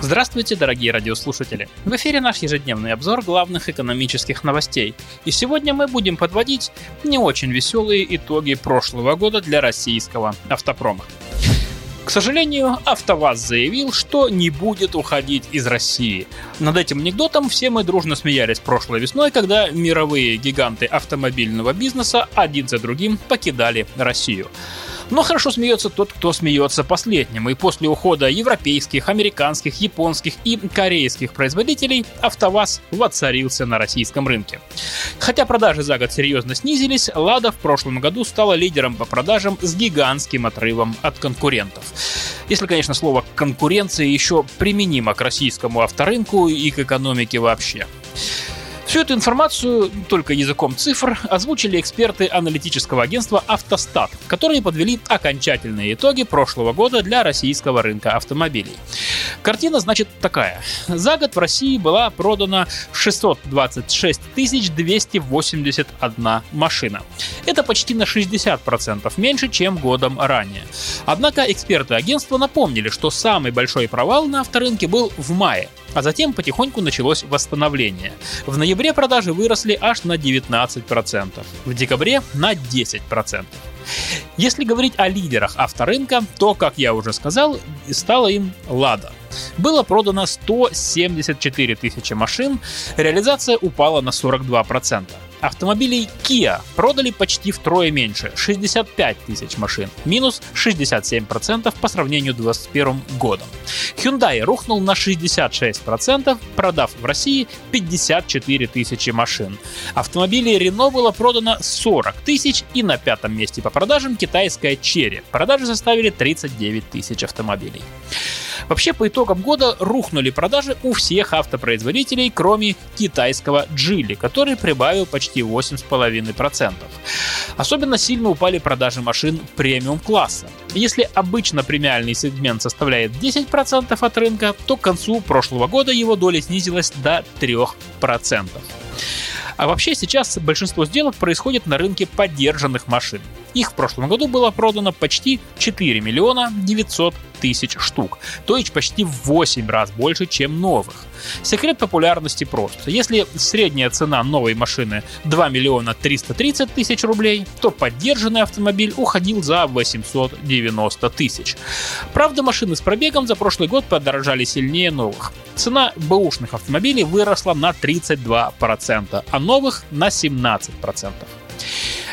Здравствуйте, дорогие радиослушатели! В эфире наш ежедневный обзор главных экономических новостей. И сегодня мы будем подводить не очень веселые итоги прошлого года для российского автопрома. К сожалению, АвтоВАЗ заявил, что не будет уходить из России. Над этим анекдотом все мы дружно смеялись прошлой весной, когда мировые гиганты автомобильного бизнеса один за другим покидали Россию. Но хорошо смеется тот, кто смеется последним. И после ухода европейских, американских, японских и корейских производителей АвтоВАЗ воцарился на российском рынке. Хотя продажи за год серьезно снизились, Лада в прошлом году стала лидером по продажам с гигантским отрывом от конкурентов. Если, конечно, слово «конкуренция» еще применимо к российскому авторынку и к экономике вообще. Всю эту информацию только языком цифр озвучили эксперты аналитического агентства «Автостат», которые подвели окончательные итоги прошлого года для российского рынка автомобилей. Картина, значит, такая. За год в России была продана 626 281 машина. Это почти на 60% меньше, чем годом ранее. Однако эксперты агентства напомнили, что самый большой провал на авторынке был в мае, а затем потихоньку началось восстановление. В ноябре продажи выросли аж на 19%, в декабре на 10%. Если говорить о лидерах авторынка, то, как я уже сказал, стала им Лада. Было продано 174 тысячи машин, реализация упала на 42%. Автомобилей Kia продали почти втрое меньше – 65 тысяч машин, минус 67% по сравнению с 2021 годом. Hyundai рухнул на 66%, продав в России 54 тысячи машин. Автомобилей Renault было продано 40 тысяч и на пятом месте по продажам китайская Cherry. Продажи составили 39 тысяч автомобилей. Вообще, по итогам года рухнули продажи у всех автопроизводителей, кроме китайского Geely, который прибавил почти 8,5%. Особенно сильно упали продажи машин премиум-класса. Если обычно премиальный сегмент составляет 10% от рынка, то к концу прошлого года его доля снизилась до 3%. А вообще сейчас большинство сделок происходит на рынке поддержанных машин. Их в прошлом году было продано почти 4 миллиона 900 тысяч штук, то есть почти в 8 раз больше, чем новых. Секрет популярности прост. Если средняя цена новой машины 2 миллиона 330 тысяч рублей, то поддержанный автомобиль уходил за 890 тысяч. Правда, машины с пробегом за прошлый год подорожали сильнее новых. Цена бэушных автомобилей выросла на 32%, а новых на 17%.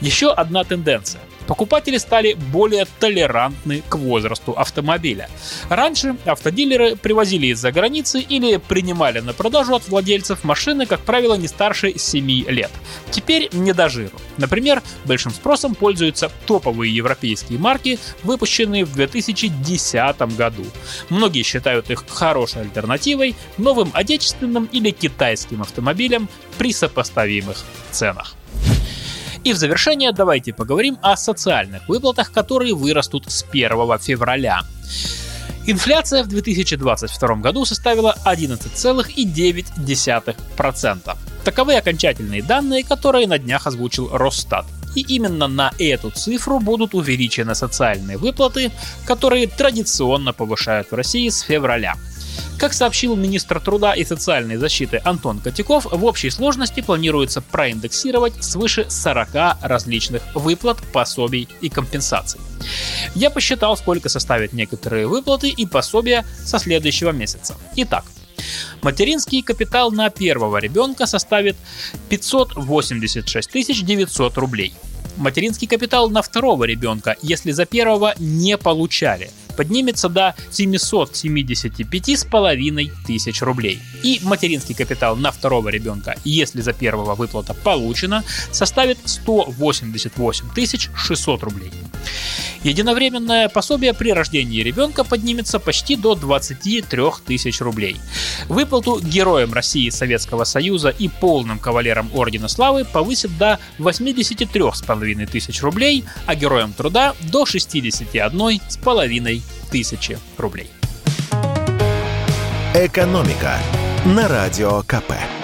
Еще одна тенденция. Покупатели стали более толерантны к возрасту автомобиля. Раньше автодилеры привозили из-за границы или принимали на продажу от владельцев машины, как правило, не старше 7 лет. Теперь не до жиру. Например, большим спросом пользуются топовые европейские марки, выпущенные в 2010 году. Многие считают их хорошей альтернативой новым отечественным или китайским автомобилям при сопоставимых ценах. И в завершение давайте поговорим о социальных выплатах, которые вырастут с 1 февраля. Инфляция в 2022 году составила 11,9%. Таковы окончательные данные, которые на днях озвучил Росстат. И именно на эту цифру будут увеличены социальные выплаты, которые традиционно повышают в России с февраля. Как сообщил министр труда и социальной защиты Антон Котяков, в общей сложности планируется проиндексировать свыше 40 различных выплат, пособий и компенсаций. Я посчитал, сколько составят некоторые выплаты и пособия со следующего месяца. Итак, Материнский капитал на первого ребенка составит 586 900 рублей. Материнский капитал на второго ребенка, если за первого не получали, поднимется до 775,5 тысяч рублей. И материнский капитал на второго ребенка, если за первого выплата получена, составит 188 600 рублей. Единовременное пособие при рождении ребенка поднимется почти до 23 тысяч рублей. Выплату героям России Советского Союза и полным кавалерам Ордена Славы повысят до 83,5 тысяч рублей, а героям труда до 61,5 тысячи рублей. Экономика на радио КП.